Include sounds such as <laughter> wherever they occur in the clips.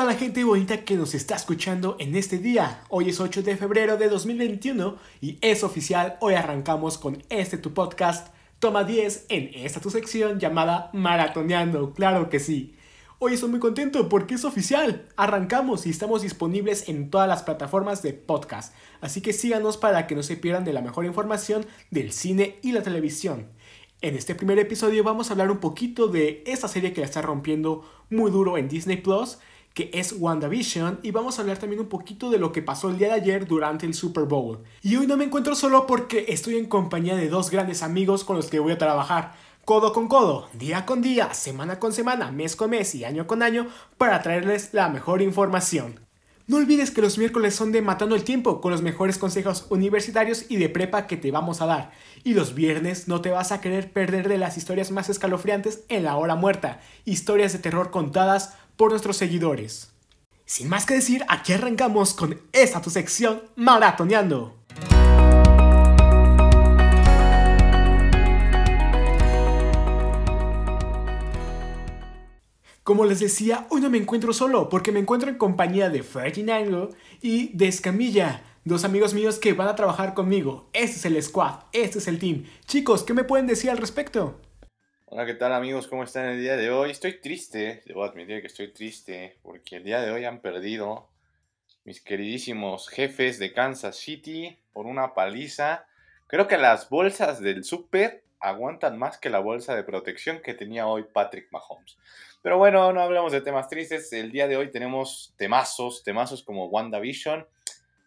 a la gente bonita que nos está escuchando en este día. Hoy es 8 de febrero de 2021 y es oficial, hoy arrancamos con este tu podcast, toma 10 en esta tu sección llamada Maratoneando, claro que sí. Hoy estoy muy contento porque es oficial, arrancamos y estamos disponibles en todas las plataformas de podcast, así que síganos para que no se pierdan de la mejor información del cine y la televisión. En este primer episodio vamos a hablar un poquito de esta serie que la está rompiendo muy duro en Disney Plus, que es WandaVision, y vamos a hablar también un poquito de lo que pasó el día de ayer durante el Super Bowl. Y hoy no me encuentro solo porque estoy en compañía de dos grandes amigos con los que voy a trabajar, codo con codo, día con día, semana con semana, mes con mes y año con año, para traerles la mejor información. No olvides que los miércoles son de Matando el Tiempo con los mejores consejos universitarios y de prepa que te vamos a dar. Y los viernes no te vas a querer perder de las historias más escalofriantes en la hora muerta, historias de terror contadas por nuestros seguidores. Sin más que decir, aquí arrancamos con esta tu sección Maratoneando. Como les decía, hoy no me encuentro solo porque me encuentro en compañía de Ferdinando y de Escamilla, dos amigos míos que van a trabajar conmigo. Este es el squad, este es el team. Chicos, ¿qué me pueden decir al respecto? Hola, ¿qué tal amigos? ¿Cómo están el día de hoy? Estoy triste, debo admitir que estoy triste porque el día de hoy han perdido mis queridísimos jefes de Kansas City por una paliza. Creo que las bolsas del super aguantan más que la bolsa de protección que tenía hoy Patrick Mahomes. Pero bueno, no hablamos de temas tristes. El día de hoy tenemos temazos, temazos como WandaVision.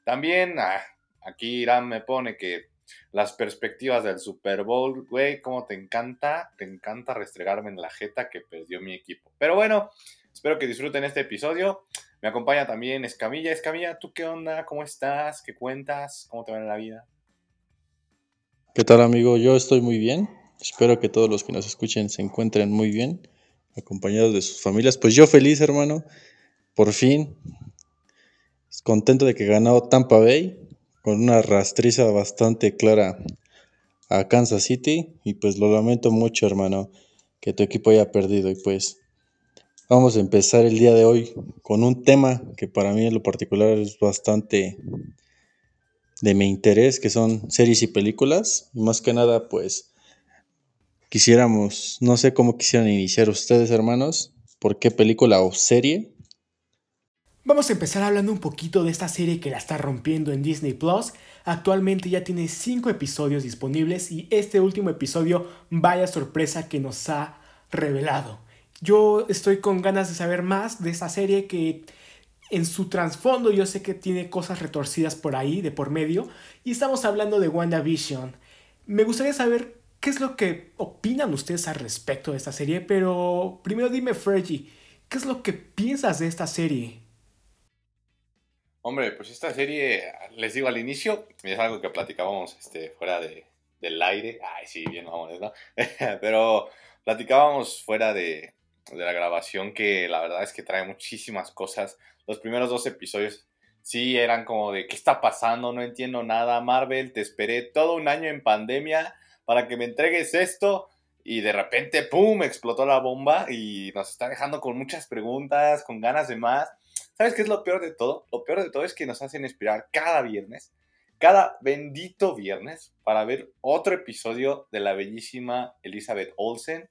También ah, aquí Irán me pone que las perspectivas del Super Bowl, güey, cómo te encanta, te encanta restregarme en la jeta que perdió mi equipo. Pero bueno, espero que disfruten este episodio. Me acompaña también Escamilla. Escamilla, ¿tú qué onda? ¿Cómo estás? ¿Qué cuentas? ¿Cómo te va en la vida? ¿Qué tal amigo? Yo estoy muy bien. Espero que todos los que nos escuchen se encuentren muy bien acompañados de sus familias. Pues yo feliz, hermano, por fin, contento de que ganó Tampa Bay, con una rastriza bastante clara a Kansas City, y pues lo lamento mucho, hermano, que tu equipo haya perdido, y pues vamos a empezar el día de hoy con un tema que para mí en lo particular es bastante de mi interés, que son series y películas, más que nada, pues quisiéramos, no sé cómo quisieran iniciar ustedes, hermanos, por qué película o serie. Vamos a empezar hablando un poquito de esta serie que la está rompiendo en Disney Plus. Actualmente ya tiene 5 episodios disponibles y este último episodio, vaya sorpresa que nos ha revelado. Yo estoy con ganas de saber más de esta serie que en su trasfondo yo sé que tiene cosas retorcidas por ahí, de por medio, y estamos hablando de WandaVision. Me gustaría saber qué es lo que opinan ustedes al respecto de esta serie, pero primero dime, Fergie, ¿qué es lo que piensas de esta serie? Hombre, pues esta serie, les digo al inicio, es algo que platicábamos este, fuera de, del aire. Ay, sí, bien, vamos, ¿no? <laughs> pero platicábamos fuera de, de la grabación que la verdad es que trae muchísimas cosas. Los primeros dos episodios sí eran como de, ¿qué está pasando? No entiendo nada. Marvel, te esperé todo un año en pandemia para que me entregues esto. Y de repente, ¡pum!, explotó la bomba y nos está dejando con muchas preguntas, con ganas de más. ¿Sabes qué es lo peor de todo? Lo peor de todo es que nos hacen esperar cada viernes, cada bendito viernes, para ver otro episodio de la bellísima Elizabeth Olsen.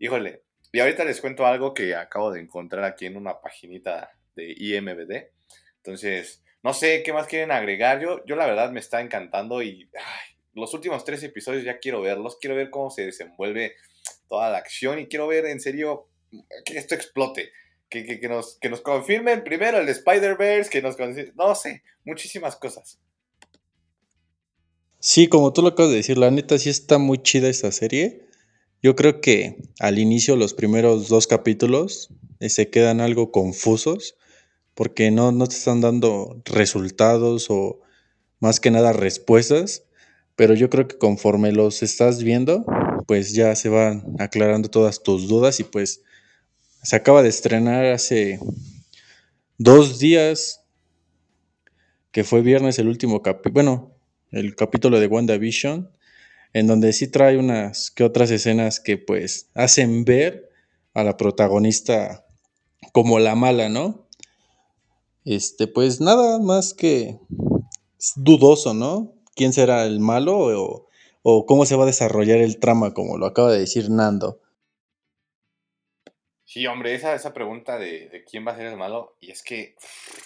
Híjole, y ahorita les cuento algo que acabo de encontrar aquí en una paginita de IMBD. Entonces, no sé qué más quieren agregar. Yo, yo la verdad me está encantando y los últimos tres episodios ya quiero verlos, quiero ver cómo se desenvuelve toda la acción y quiero ver en serio que esto explote. Que, nos, que nos confirmen primero el Spider-Verse, que nos no sé, muchísimas cosas. Sí, como tú lo acabas de decir, la neta sí está muy chida esta serie. Yo creo que al inicio los primeros dos capítulos eh, se quedan algo confusos porque no, no te están dando resultados o más que nada respuestas pero yo creo que conforme los estás viendo, pues ya se van aclarando todas tus dudas y pues se acaba de estrenar hace dos días, que fue viernes el último capítulo, bueno, el capítulo de WandaVision, en donde sí trae unas que otras escenas que pues hacen ver a la protagonista como la mala, ¿no? Este, pues nada más que dudoso, ¿no? ¿Quién será el malo o, o cómo se va a desarrollar el trama, como lo acaba de decir Nando? Sí, hombre, esa, esa pregunta de, quién va a ser el malo, y es que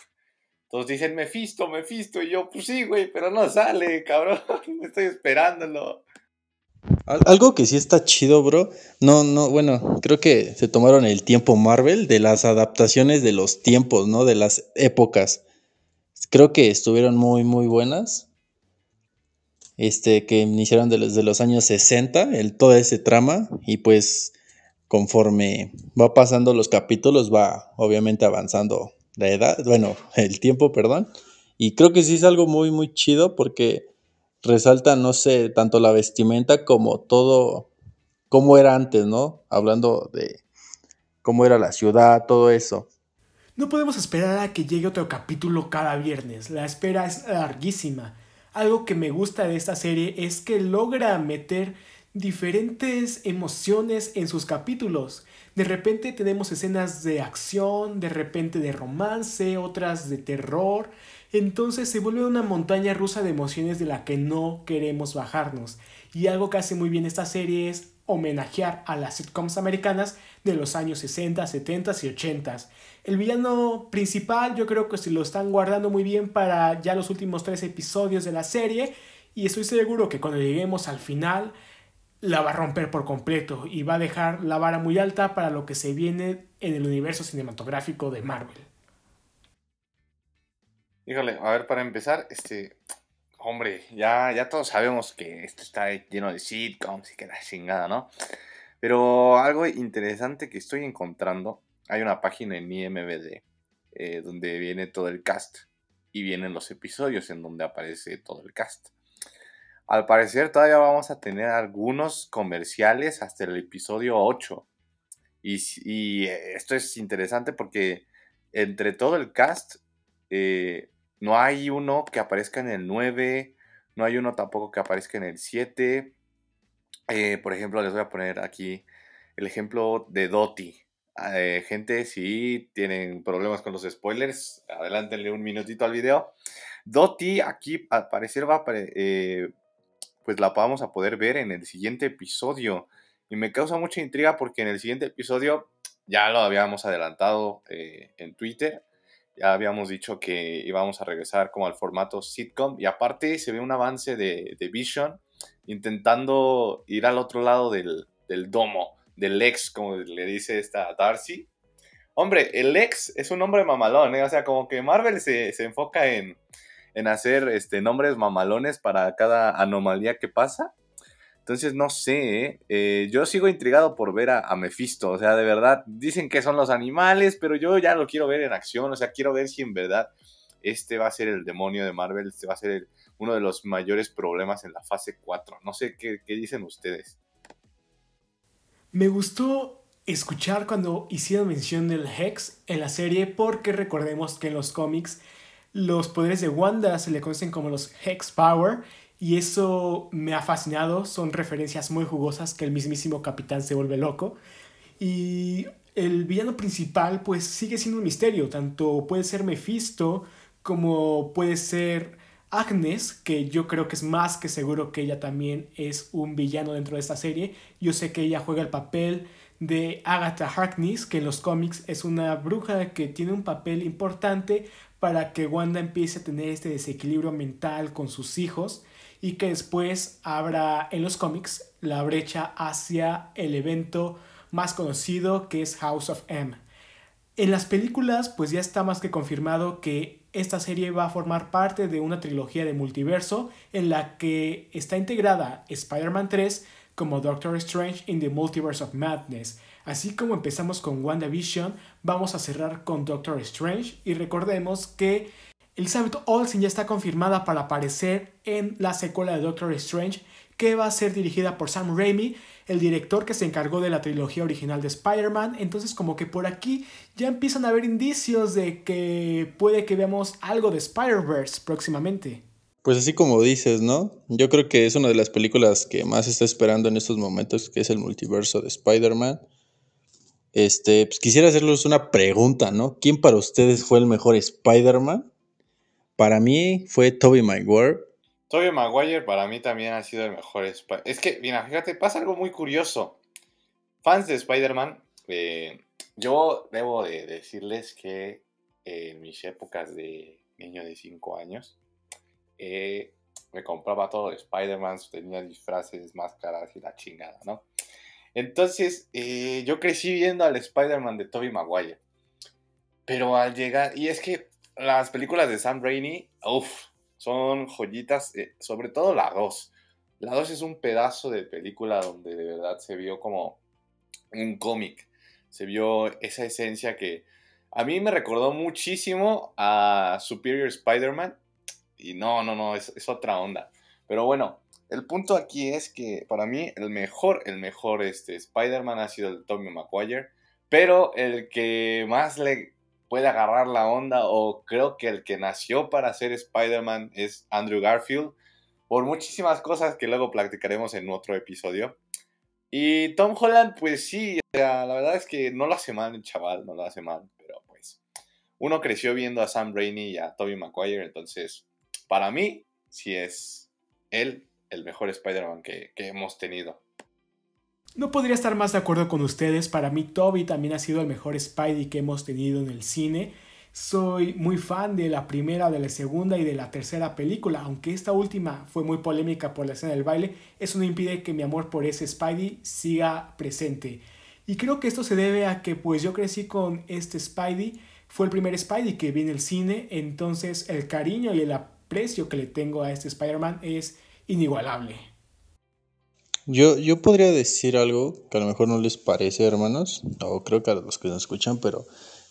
<laughs> todos dicen Mephisto, Mephisto, y yo, pues sí, güey, pero no sale, cabrón, <laughs> estoy esperándolo. Algo que sí está chido, bro. No, no, bueno, creo que se tomaron el tiempo Marvel de las adaptaciones de los tiempos, ¿no? De las épocas. Creo que estuvieron muy, muy buenas. Este, que iniciaron desde los años 60, el, todo ese trama. Y pues, conforme va pasando los capítulos, va obviamente avanzando la edad, bueno, el tiempo, perdón. Y creo que sí es algo muy, muy chido porque resalta, no sé, tanto la vestimenta como todo, cómo era antes, ¿no? Hablando de cómo era la ciudad, todo eso. No podemos esperar a que llegue otro capítulo cada viernes. La espera es larguísima. Algo que me gusta de esta serie es que logra meter diferentes emociones en sus capítulos. De repente tenemos escenas de acción, de repente de romance, otras de terror. Entonces se vuelve una montaña rusa de emociones de la que no queremos bajarnos. Y algo que hace muy bien esta serie es homenajear a las sitcoms americanas de los años 60, 70 y 80. El villano principal yo creo que se lo están guardando muy bien para ya los últimos tres episodios de la serie y estoy seguro que cuando lleguemos al final la va a romper por completo y va a dejar la vara muy alta para lo que se viene en el universo cinematográfico de Marvel. Híjole, a ver, para empezar, este, hombre, ya, ya todos sabemos que esto está lleno de sitcoms y que la chingada, ¿no? Pero algo interesante que estoy encontrando, hay una página en IMBD eh, donde viene todo el cast y vienen los episodios en donde aparece todo el cast. Al parecer todavía vamos a tener algunos comerciales hasta el episodio 8. Y, eh, esto es interesante porque entre todo el cast eh, no hay uno que aparezca en el 9, no hay uno tampoco que aparezca en el 7. Eh, por ejemplo, les voy a poner aquí el ejemplo de Doti. gente, si tienen problemas con los spoilers, adelántenle un minutito al video. Doti aquí al parecer va a, pues la vamos a poder ver en el siguiente episodio. Y me causa mucha intriga porque en el siguiente episodio ya lo habíamos adelantado eh, en Twitter. Ya habíamos dicho que íbamos a regresar como al formato sitcom. Y aparte se ve un avance de, Vision intentando ir al otro lado del, domo, del ex, como le dice esta Darcy. Hombre, el ex es un hombre mamalón, ¿eh? O sea, como que Marvel se enfoca en, en hacer este, nombres mamalones para cada anomalía que pasa. Entonces, no sé, ¿eh? Eh, yo sigo intrigado por ver a, Mephisto, o sea, de verdad, dicen que son los animales, pero yo ya lo quiero ver en acción, o sea, quiero ver si en verdad este va a ser el demonio de Marvel, este va a ser uno de los mayores problemas en la fase 4. No sé qué, qué dicen ustedes. Me gustó escuchar cuando hicieron mención del Hex en la serie porque recordemos que en los cómics los poderes de Wanda se le conocen como los Hex Power y eso me ha fascinado. Son referencias muy jugosas que el mismísimo capitán se vuelve loco. Y el villano principal pues sigue siendo un misterio. Tanto puede ser Mephisto como puede ser Agnes, que yo creo que es más que seguro que ella también es un villano dentro de esta serie. Yo sé que ella juega el papel de Agatha Harkness, que en los cómics es una bruja que tiene un papel importante para que Wanda empiece a tener este desequilibrio mental con sus hijos y que después abra en los cómics la brecha hacia el evento más conocido que es House of M. En las películas pues ya está más que confirmado que esta serie va a formar parte de una trilogía de multiverso en la que está integrada Spider-Man 3 como Doctor Strange in the Multiverse of Madness, Así como empezamos con WandaVision, vamos a cerrar con Doctor Strange y recordemos que Elizabeth Olsen ya está confirmada para aparecer en la secuela de Doctor Strange que va a ser dirigida por Sam Raimi, el director que se encargó de la trilogía original de Spider-Man. Entonces como que por aquí ya empiezan a haber indicios de que puede que veamos algo de Spider-Verse próximamente. Pues así como dices, ¿no? Yo creo que es una de las películas que más está esperando en estos momentos, que es el multiverso de Spider-Man. Este, pues quisiera hacerles una pregunta, ¿no? ¿Quién para ustedes fue el mejor Spider-Man? Para mí fue Tobey Maguire. Tobey Maguire para mí también ha sido el mejor Spider-Man. Es que, mira, fíjate, pasa algo muy curioso. Fans de Spider-Man, eh, yo debo de decirles que en mis épocas de niño de 5 años, eh, me compraba todo de Spider-Man, tenía disfraces, máscaras y la chingada, ¿no? Entonces, eh, yo crecí viendo al Spider-Man de Tobey Maguire. Pero al llegar, y es que las películas de Sam Raimi, uff, son joyitas, eh, sobre todo la 2. La 2 es un pedazo de película donde de verdad se vio como un cómic. Se vio esa esencia que a mí me recordó muchísimo a Superior Spider-Man. Y no, no, no, es, es otra onda. Pero bueno, el punto aquí es que para mí el mejor, el mejor este, Spider-Man ha sido el Tommy Maguire, pero el que más le puede agarrar la onda o creo que el que nació para ser Spider-Man es Andrew Garfield, por muchísimas cosas que luego platicaremos en otro episodio. Y Tom Holland, pues sí, la verdad es que no lo hace mal el chaval, no lo hace mal, pero pues uno creció viendo a Sam Raimi y a Tobey Maguire, entonces para mí sí es él el mejor Spider-Man que, hemos tenido. No podría estar más de acuerdo con ustedes. Para mí, Toby también ha sido el mejor Spidey que hemos tenido en el cine. Soy muy fan de la primera, de la segunda y de la tercera película, aunque esta última fue muy polémica por la escena del baile, eso no impide que mi amor por ese Spidey siga presente. Y creo que esto se debe a que pues yo crecí con este Spidey, fue el primer Spidey que vi en el cine, entonces el cariño y el aprecio que le tengo a este Spider-Man es inigualable. Yo, yo podría decir algo que a lo mejor no les parece, hermanos, o creo que a los que nos escuchan, pero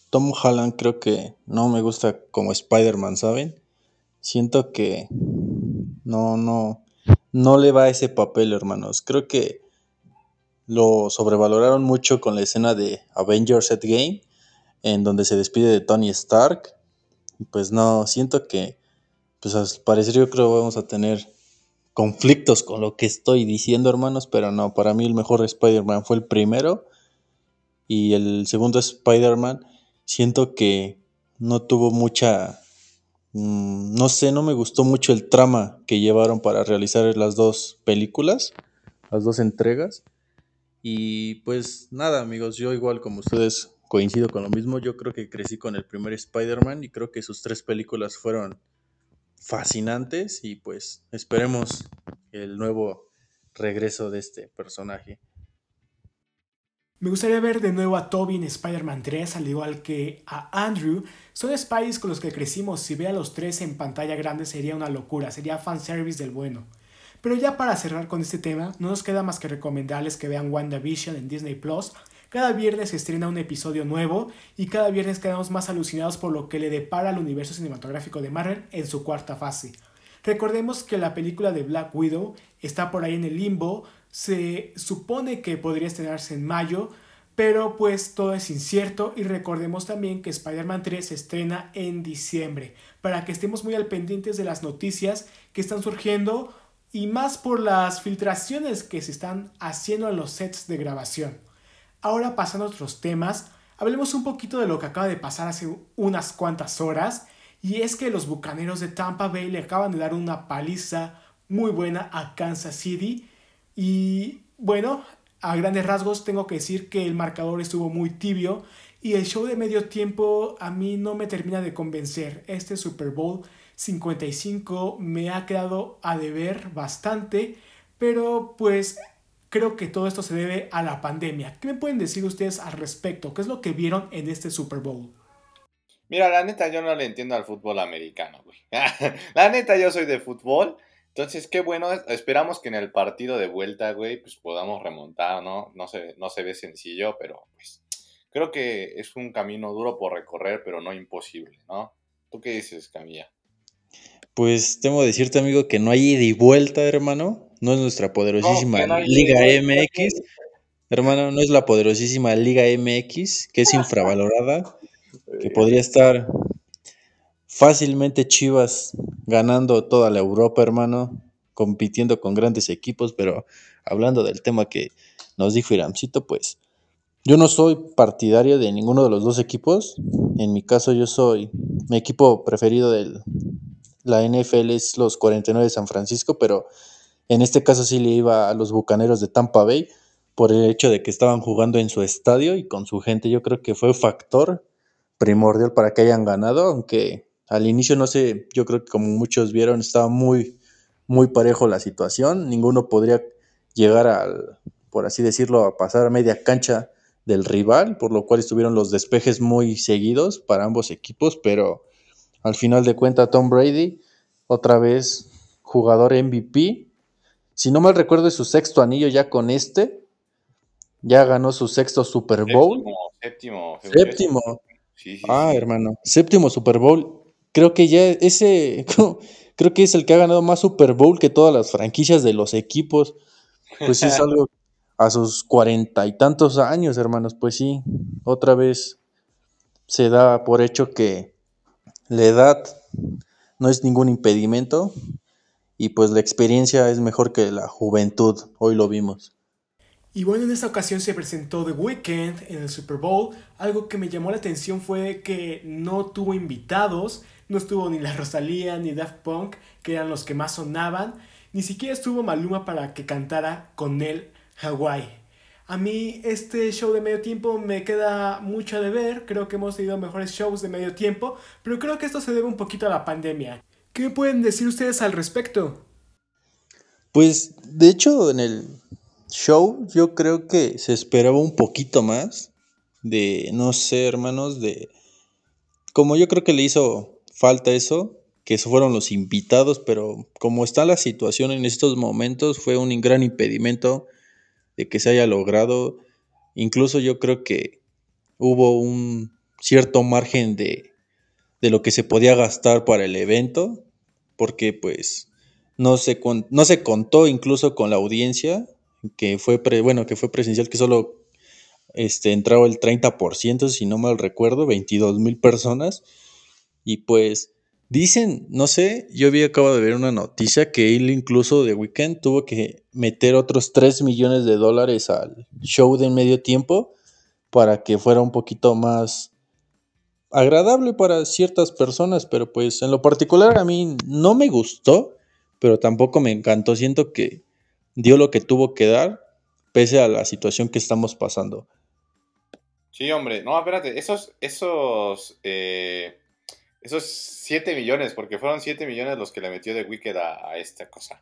Tom Holland creo que no me gusta como Spider-Man, ¿saben? Siento que no, no, no le va ese papel, hermanos. Creo que lo sobrevaloraron mucho con la escena de Avengers Game, en donde se despide de Tony Stark. Pues no, siento que, pues al parecer yo creo que vamos a tener conflictos con lo que estoy diciendo, hermanos, pero no, para mí el mejor Spider-Man fue el primero y el segundo Spider-Man siento que no tuvo mucha, mm, no sé, no me gustó mucho el trama que llevaron para realizar las dos películas, las dos entregas. Y pues nada, amigos, yo igual como ustedes coincido con lo mismo, yo creo que crecí con el primer Spider-Man y creo que sus tres películas fueron fascinantes y pues esperemos el nuevo regreso de este personaje. Me gustaría ver de nuevo a Toby en Spider-Man 3, al igual que a Andrew. Son Spideys con los que crecimos. Si ve a los tres en pantalla grande sería una locura, sería fanservice del bueno. Pero ya para cerrar con este tema, no nos queda más que recomendarles que vean WandaVision en Disney Plus cada viernes se estrena un episodio nuevo y cada viernes quedamos más alucinados por lo que le depara al universo cinematográfico de Marvel en su cuarta fase. Recordemos que la película de Black Widow está por ahí en el limbo, se supone que podría estrenarse en mayo, pero pues todo es incierto y recordemos también que Spider-Man 3 se estrena en diciembre, para que estemos muy al pendientes de las noticias que están surgiendo y más por las filtraciones que se están haciendo en los sets de grabación. Ahora pasando a otros temas, hablemos un poquito de lo que acaba de pasar hace unas cuantas horas, y es que los Bucaneros de Tampa Bay le acaban de dar una paliza muy buena a Kansas City, y bueno, a grandes rasgos tengo que decir que el marcador estuvo muy tibio, y el show de medio tiempo a mí no me termina de convencer. Este Super Bowl 55 me ha quedado a deber bastante, pero pues Creo que todo esto se debe a la pandemia. ¿Qué me pueden decir ustedes al respecto? ¿Qué es lo que vieron en este Super Bowl? Mira, la neta, yo no le entiendo al fútbol americano, güey. <laughs> la neta, yo soy de fútbol. Entonces, qué bueno. Esperamos que en el partido de vuelta, güey, pues podamos remontar, ¿no? No se, no se ve sencillo, pero pues creo que es un camino duro por recorrer, pero no imposible, ¿no? ¿Tú qué dices, Camilla? Pues tengo que decirte, amigo, que no hay ida y vuelta, hermano no es nuestra poderosísima Liga MX. Hermano, no es la poderosísima Liga MX, que es infravalorada, que podría estar fácilmente Chivas ganando toda la Europa, hermano, compitiendo con grandes equipos, pero hablando del tema que nos dijo Iramcito, pues yo no soy partidario de ninguno de los dos equipos. En mi caso, yo soy. Mi equipo preferido de la NFL es los 49 de San Francisco, pero en este caso sí le iba a los bucaneros de Tampa Bay por el hecho de que estaban jugando en su estadio y con su gente. Yo creo que fue factor primordial para que hayan ganado, aunque al inicio no sé, yo creo que como muchos vieron, estaba muy, muy parejo la situación. Ninguno podría llegar al, por así decirlo, a pasar a media cancha del rival, por lo cual estuvieron los despejes muy seguidos para ambos equipos, pero al final de cuentas Tom Brady, otra vez jugador MVP, si no mal recuerdo es su sexto anillo ya con este, ya ganó su sexto Super Bowl. Séptimo, séptimo. séptimo. ah, hermano, séptimo Super Bowl. Creo que ya ese, <laughs> creo que es el que ha ganado más Super Bowl que todas las franquicias de los equipos. Pues es algo a sus cuarenta y tantos años, hermanos, pues sí, otra vez se da por hecho que la edad no es ningún impedimento y pues la experiencia es mejor que la juventud, hoy lo vimos. Y bueno, en esta ocasión se presentó The Weeknd en el Super Bowl. Algo que me llamó la atención fue que no tuvo invitados, no estuvo ni la Rosalía ni Daft Punk, que eran los que más sonaban, ni siquiera estuvo Maluma para que cantara con él Hawái. A mí este show de medio tiempo me queda mucho de ver, creo que hemos tenido mejores shows de medio tiempo, pero creo que esto se debe un poquito a la pandemia. ¿Qué pueden decir ustedes al respecto? Pues de hecho en el show yo creo que se esperaba un poquito más de, no sé hermanos, de... Como yo creo que le hizo falta eso, que fueron los invitados, pero como está la situación en estos momentos fue un gran impedimento de que se haya logrado. Incluso yo creo que hubo un cierto margen de, de lo que se podía gastar para el evento, porque pues no se, no se contó incluso con la audiencia, que fue, bueno, que fue presencial, que solo este, entraba el 30%, si no mal recuerdo, 22 mil personas, y pues Dicen, no sé, yo había acabo de ver una noticia que él incluso de Weekend tuvo que meter otros 3 millones de dólares al show de medio tiempo para que fuera un poquito más agradable para ciertas personas, pero pues en lo particular a mí no me gustó, pero tampoco me encantó. Siento que dio lo que tuvo que dar pese a la situación que estamos pasando. Sí, hombre, no, espérate, esos, esos, eh, esos 7 millones, porque fueron 7 millones los que le metió de Wicked a, esta cosa.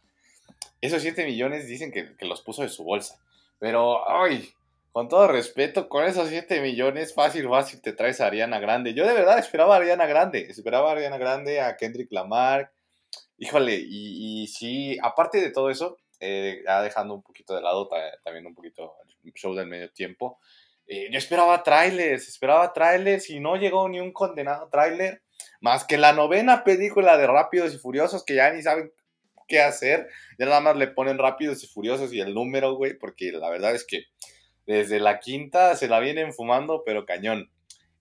Esos 7 millones dicen que, los puso de su bolsa. Pero, ay, con todo respeto, con esos 7 millones, fácil, fácil te traes a Ariana Grande. Yo de verdad esperaba a Ariana Grande. Esperaba a Ariana Grande, a Kendrick Lamar. Híjole, y, sí, aparte de todo eso, eh, ya dejando un poquito de lado también un poquito el show del medio tiempo. Eh, yo esperaba trailers, esperaba trailers y no llegó ni un condenado trailer. Más que la novena película de Rápidos y Furiosos que ya ni saben qué hacer. Ya nada más le ponen Rápidos y Furiosos y el número, güey, porque la verdad es que desde la quinta se la vienen fumando, pero cañón.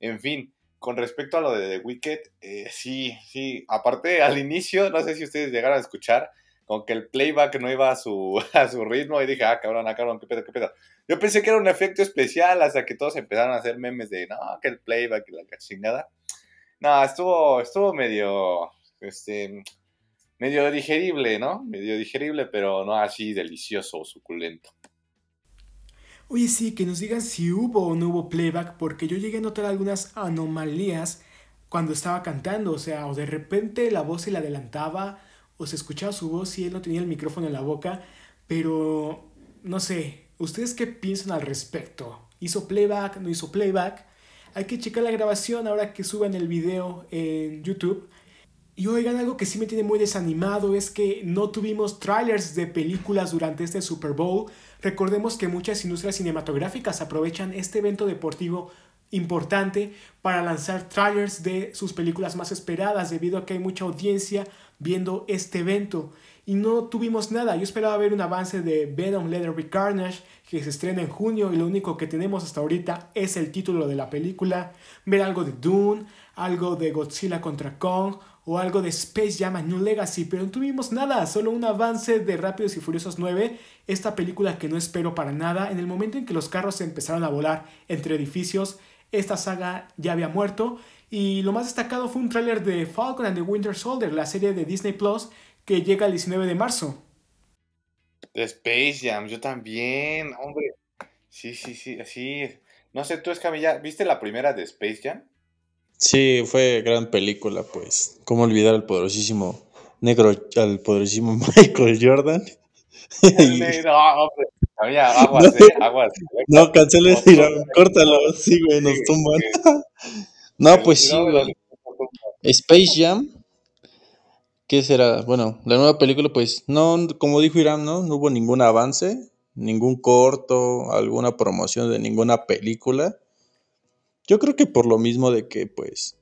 En fin, con respecto a lo de The Wicked, eh, sí, sí. Aparte, <laughs> al inicio, no sé si ustedes llegaron a escuchar, con que el playback no iba a su, <laughs> a su ritmo y dije, ah, cabrón, ah, cabrón, qué pedo, qué pedo. Yo pensé que era un efecto especial hasta que todos empezaron a hacer memes de, no, que el playback y la cachingada. No, estuvo, estuvo medio, este, medio digerible, ¿no? Medio digerible, pero no así delicioso o suculento. Oye, sí, que nos digan si hubo o no hubo playback, porque yo llegué a notar algunas anomalías cuando estaba cantando, o sea, o de repente la voz se le adelantaba, o se escuchaba su voz y él no tenía el micrófono en la boca, pero no sé, ¿ustedes qué piensan al respecto? ¿Hizo playback? ¿No hizo playback? Hay que checar la grabación ahora que suban el video en YouTube. Y oigan, algo que sí me tiene muy desanimado es que no tuvimos trailers de películas durante este Super Bowl. Recordemos que muchas industrias cinematográficas aprovechan este evento deportivo importante para lanzar trailers de sus películas más esperadas debido a que hay mucha audiencia viendo este evento y no tuvimos nada. Yo esperaba ver un avance de Venom Leatherby Carnage que se estrena en junio y lo único que tenemos hasta ahorita es el título de la película, ver algo de Dune, algo de Godzilla contra Kong o algo de Space Jam a New Legacy, pero no tuvimos nada, solo un avance de Rápidos y Furiosos 9, esta película que no espero para nada, en el momento en que los carros empezaron a volar entre edificios, esta saga ya había muerto y lo más destacado fue un tráiler de Falcon and the Winter Soldier, la serie de Disney Plus que llega el 19 de marzo. Space Jam, yo también, hombre. Sí, sí, sí, así. No sé, tú, Escamilla, ¿viste la primera de Space Jam? Sí, fue gran película, pues. ¿Cómo olvidar al poderosísimo negro, al poderosísimo <laughs> Michael Jordan? no, hombre. Había <laughs> aguas, no, eh, aguas. No, cancele, córtalo, sí, güey, nos tumban. no, pues sí, güey. Space Jam, ¿qué será? Bueno, la nueva película, pues, no, como dijo Irán, ¿no? No hubo ningún avance, ningún corto, alguna promoción de ninguna película. Yo creo que por lo mismo de que, pues,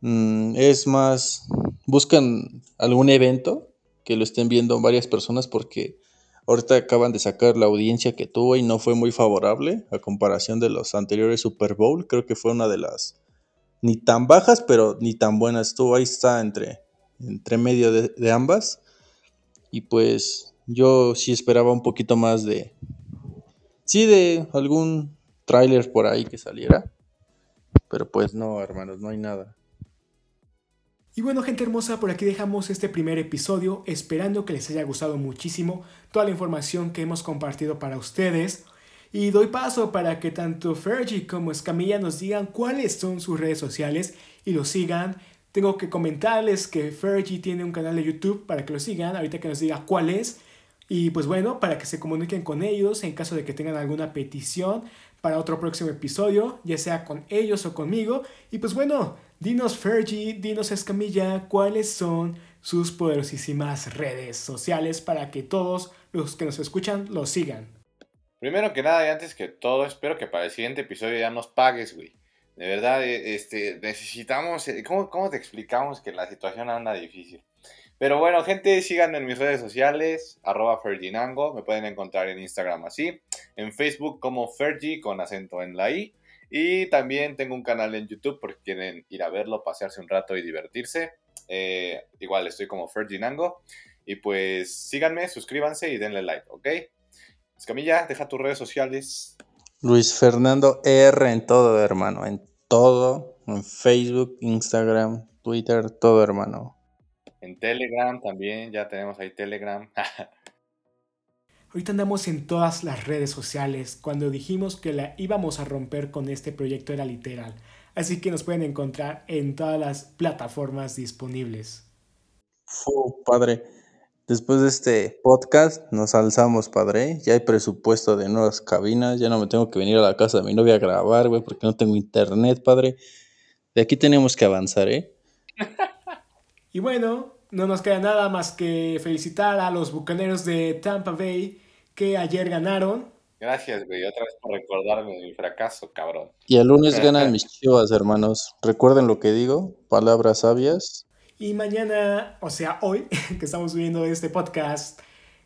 mm, es más, buscan algún evento que lo estén viendo varias personas porque ahorita acaban de sacar la audiencia que tuvo y no fue muy favorable a comparación de los anteriores Super Bowl. Creo que fue una de las ni tan bajas, pero ni tan buenas. Estuvo ahí está entre, entre medio de, de ambas. Y pues yo sí esperaba un poquito más de... Sí, de algún tráiler por ahí que saliera. Pero pues no, hermanos, no hay nada. Y bueno, gente hermosa, por aquí dejamos este primer episodio, esperando que les haya gustado muchísimo toda la información que hemos compartido para ustedes. Y doy paso para que tanto Fergie como Escamilla nos digan cuáles son sus redes sociales y los sigan. Tengo que comentarles que Fergie tiene un canal de YouTube para que lo sigan, ahorita que nos diga cuál es. Y pues bueno, para que se comuniquen con ellos en caso de que tengan alguna petición para otro próximo episodio, ya sea con ellos o conmigo. Y pues bueno, dinos Fergie, dinos Escamilla, cuáles son sus poderosísimas redes sociales para que todos los que nos escuchan los sigan. Primero que nada y antes que todo, espero que para el siguiente episodio ya nos pagues, güey. De verdad, eh, este, necesitamos... Eh, ¿cómo, ¿Cómo te explicamos que la situación anda difícil? Pero bueno, gente, síganme en mis redes sociales, arroba Ferginango, me pueden encontrar en Instagram así, en Facebook como Fergi con acento en la I, y también tengo un canal en YouTube por si quieren ir a verlo, pasearse un rato y divertirse. Eh, igual estoy como Ferginango, y pues síganme, suscríbanse y denle like, ¿ok? Escamilla, deja tus redes sociales. Luis Fernando R en todo, hermano, en todo, en Facebook, Instagram, Twitter, todo, hermano. En Telegram también, ya tenemos ahí Telegram. <laughs> Ahorita andamos en todas las redes sociales. Cuando dijimos que la íbamos a romper con este proyecto era literal. Así que nos pueden encontrar en todas las plataformas disponibles. Fu, padre. Después de este podcast nos alzamos, padre. Ya hay presupuesto de nuevas cabinas. Ya no me tengo que venir a la casa de mi novia a grabar, güey, porque no tengo internet, padre. De aquí tenemos que avanzar, ¿eh? <laughs> Y bueno, no nos queda nada más que felicitar a los bucaneros de Tampa Bay que ayer ganaron. Gracias, güey, otra vez por recordarme de mi fracaso, cabrón. Y el lunes ganan <laughs> mis chivas, hermanos. Recuerden lo que digo, palabras sabias. Y mañana, o sea, hoy, <laughs> que estamos viendo este podcast,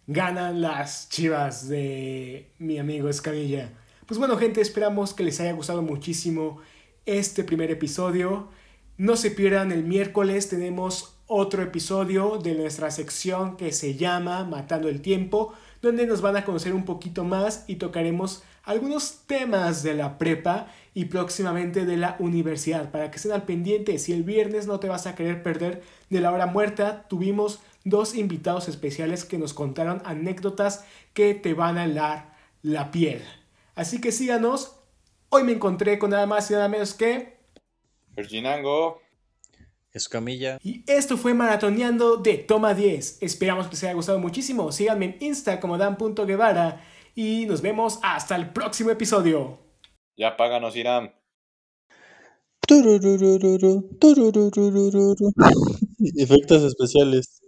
ganan las chivas de mi amigo Escamilla. Pues bueno, gente, esperamos que les haya gustado muchísimo este primer episodio. No se pierdan el miércoles, tenemos otro episodio de nuestra sección que se llama Matando el Tiempo, donde nos van a conocer un poquito más y tocaremos algunos temas de la prepa y próximamente de la universidad. Para que estén al pendiente, si el viernes no te vas a querer perder de la hora muerta, tuvimos dos invitados especiales que nos contaron anécdotas que te van a helar la piel. Así que síganos. Hoy me encontré con nada más y nada menos que... Virginango. Escamilla. Y esto fue Maratoneando de Toma 10. Esperamos que les haya gustado muchísimo. Síganme en Insta como Dan.guevara y nos vemos hasta el próximo episodio. Ya páganos, Irán. <laughs> Efectos especiales.